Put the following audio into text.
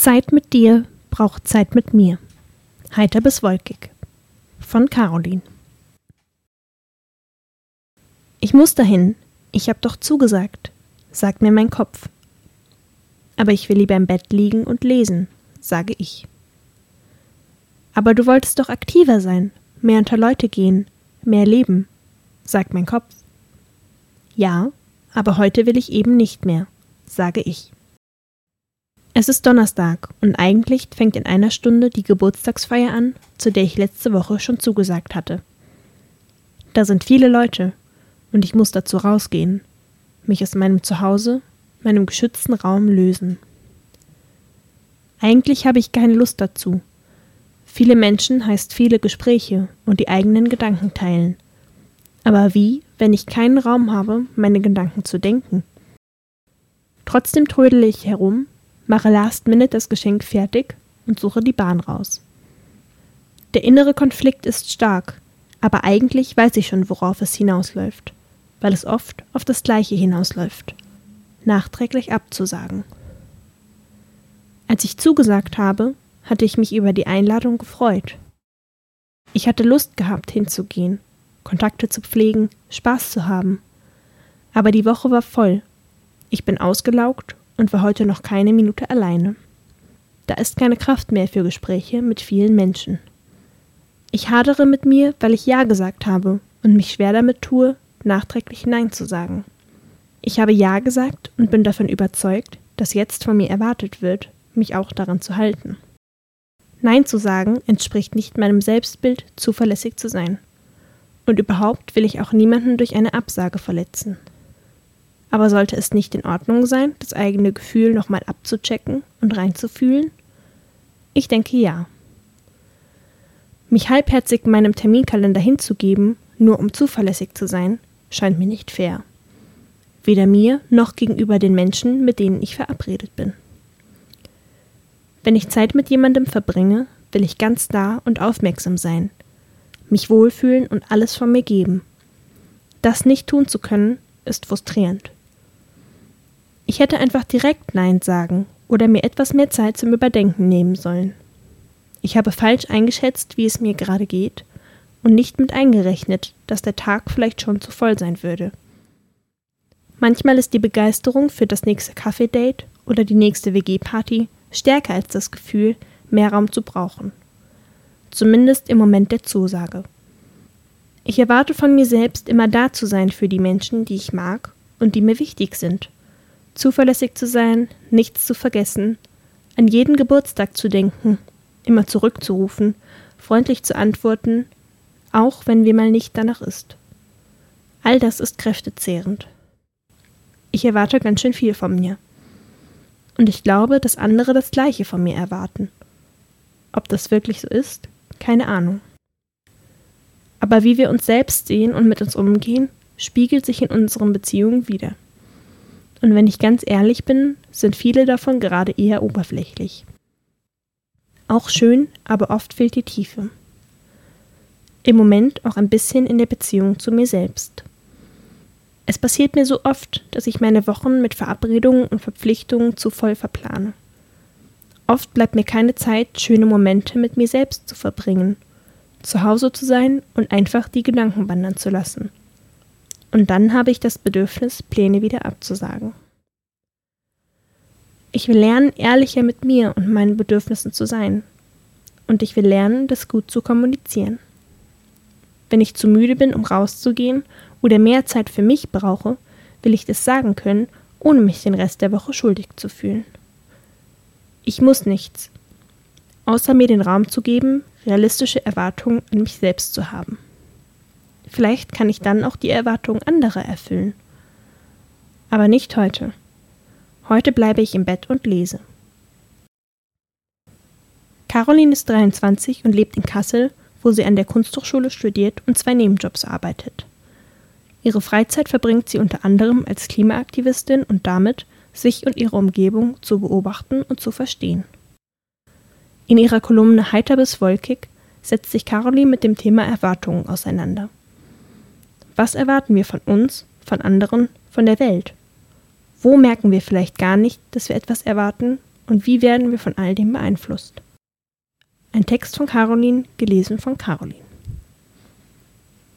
Zeit mit dir braucht Zeit mit mir. Heiter bis wolkig. Von Caroline. Ich muss dahin. Ich hab doch zugesagt, sagt mir mein Kopf. Aber ich will lieber im Bett liegen und lesen, sage ich. Aber du wolltest doch aktiver sein, mehr unter Leute gehen, mehr leben, sagt mein Kopf. Ja, aber heute will ich eben nicht mehr, sage ich. Es ist Donnerstag und eigentlich fängt in einer Stunde die Geburtstagsfeier an, zu der ich letzte Woche schon zugesagt hatte. Da sind viele Leute und ich muss dazu rausgehen, mich aus meinem Zuhause, meinem geschützten Raum lösen. Eigentlich habe ich keine Lust dazu. Viele Menschen heißt viele Gespräche und die eigenen Gedanken teilen. Aber wie, wenn ich keinen Raum habe, meine Gedanken zu denken? Trotzdem trödele ich herum mache last minute das Geschenk fertig und suche die Bahn raus. Der innere Konflikt ist stark, aber eigentlich weiß ich schon, worauf es hinausläuft, weil es oft auf das Gleiche hinausläuft. Nachträglich abzusagen. Als ich zugesagt habe, hatte ich mich über die Einladung gefreut. Ich hatte Lust gehabt, hinzugehen, Kontakte zu pflegen, Spaß zu haben. Aber die Woche war voll. Ich bin ausgelaugt und war heute noch keine Minute alleine. Da ist keine Kraft mehr für Gespräche mit vielen Menschen. Ich hadere mit mir, weil ich Ja gesagt habe und mich schwer damit tue, nachträglich Nein zu sagen. Ich habe Ja gesagt und bin davon überzeugt, dass jetzt von mir erwartet wird, mich auch daran zu halten. Nein zu sagen entspricht nicht meinem Selbstbild, zuverlässig zu sein. Und überhaupt will ich auch niemanden durch eine Absage verletzen. Aber sollte es nicht in Ordnung sein, das eigene Gefühl nochmal abzuchecken und reinzufühlen? Ich denke ja. Mich halbherzig meinem Terminkalender hinzugeben, nur um zuverlässig zu sein, scheint mir nicht fair. Weder mir noch gegenüber den Menschen, mit denen ich verabredet bin. Wenn ich Zeit mit jemandem verbringe, will ich ganz da und aufmerksam sein, mich wohlfühlen und alles von mir geben. Das nicht tun zu können, ist frustrierend. Ich hätte einfach direkt Nein sagen oder mir etwas mehr Zeit zum Überdenken nehmen sollen. Ich habe falsch eingeschätzt, wie es mir gerade geht, und nicht mit eingerechnet, dass der Tag vielleicht schon zu voll sein würde. Manchmal ist die Begeisterung für das nächste Kaffee-Date oder die nächste WG-Party stärker als das Gefühl, mehr Raum zu brauchen. Zumindest im Moment der Zusage. Ich erwarte von mir selbst, immer da zu sein für die Menschen, die ich mag und die mir wichtig sind zuverlässig zu sein, nichts zu vergessen, an jeden Geburtstag zu denken, immer zurückzurufen, freundlich zu antworten, auch wenn mir mal nicht danach ist. All das ist kräftezehrend. Ich erwarte ganz schön viel von mir. Und ich glaube, dass andere das Gleiche von mir erwarten. Ob das wirklich so ist, keine Ahnung. Aber wie wir uns selbst sehen und mit uns umgehen, spiegelt sich in unseren Beziehungen wieder. Und wenn ich ganz ehrlich bin, sind viele davon gerade eher oberflächlich. Auch schön, aber oft fehlt die Tiefe. Im Moment auch ein bisschen in der Beziehung zu mir selbst. Es passiert mir so oft, dass ich meine Wochen mit Verabredungen und Verpflichtungen zu voll verplane. Oft bleibt mir keine Zeit, schöne Momente mit mir selbst zu verbringen, zu Hause zu sein und einfach die Gedanken wandern zu lassen. Und dann habe ich das Bedürfnis, Pläne wieder abzusagen. Ich will lernen, ehrlicher mit mir und meinen Bedürfnissen zu sein. Und ich will lernen, das gut zu kommunizieren. Wenn ich zu müde bin, um rauszugehen oder mehr Zeit für mich brauche, will ich das sagen können, ohne mich den Rest der Woche schuldig zu fühlen. Ich muss nichts, außer mir den Raum zu geben, realistische Erwartungen an mich selbst zu haben. Vielleicht kann ich dann auch die Erwartungen anderer erfüllen. Aber nicht heute. Heute bleibe ich im Bett und lese. Caroline ist 23 und lebt in Kassel, wo sie an der Kunsthochschule studiert und zwei Nebenjobs arbeitet. Ihre Freizeit verbringt sie unter anderem als Klimaaktivistin und damit, sich und ihre Umgebung zu beobachten und zu verstehen. In ihrer Kolumne Heiter bis Wolkig setzt sich Caroline mit dem Thema Erwartungen auseinander. Was erwarten wir von uns, von anderen, von der Welt? Wo merken wir vielleicht gar nicht, dass wir etwas erwarten Und wie werden wir von all dem beeinflusst? Ein Text von Caroline, gelesen von Caroline.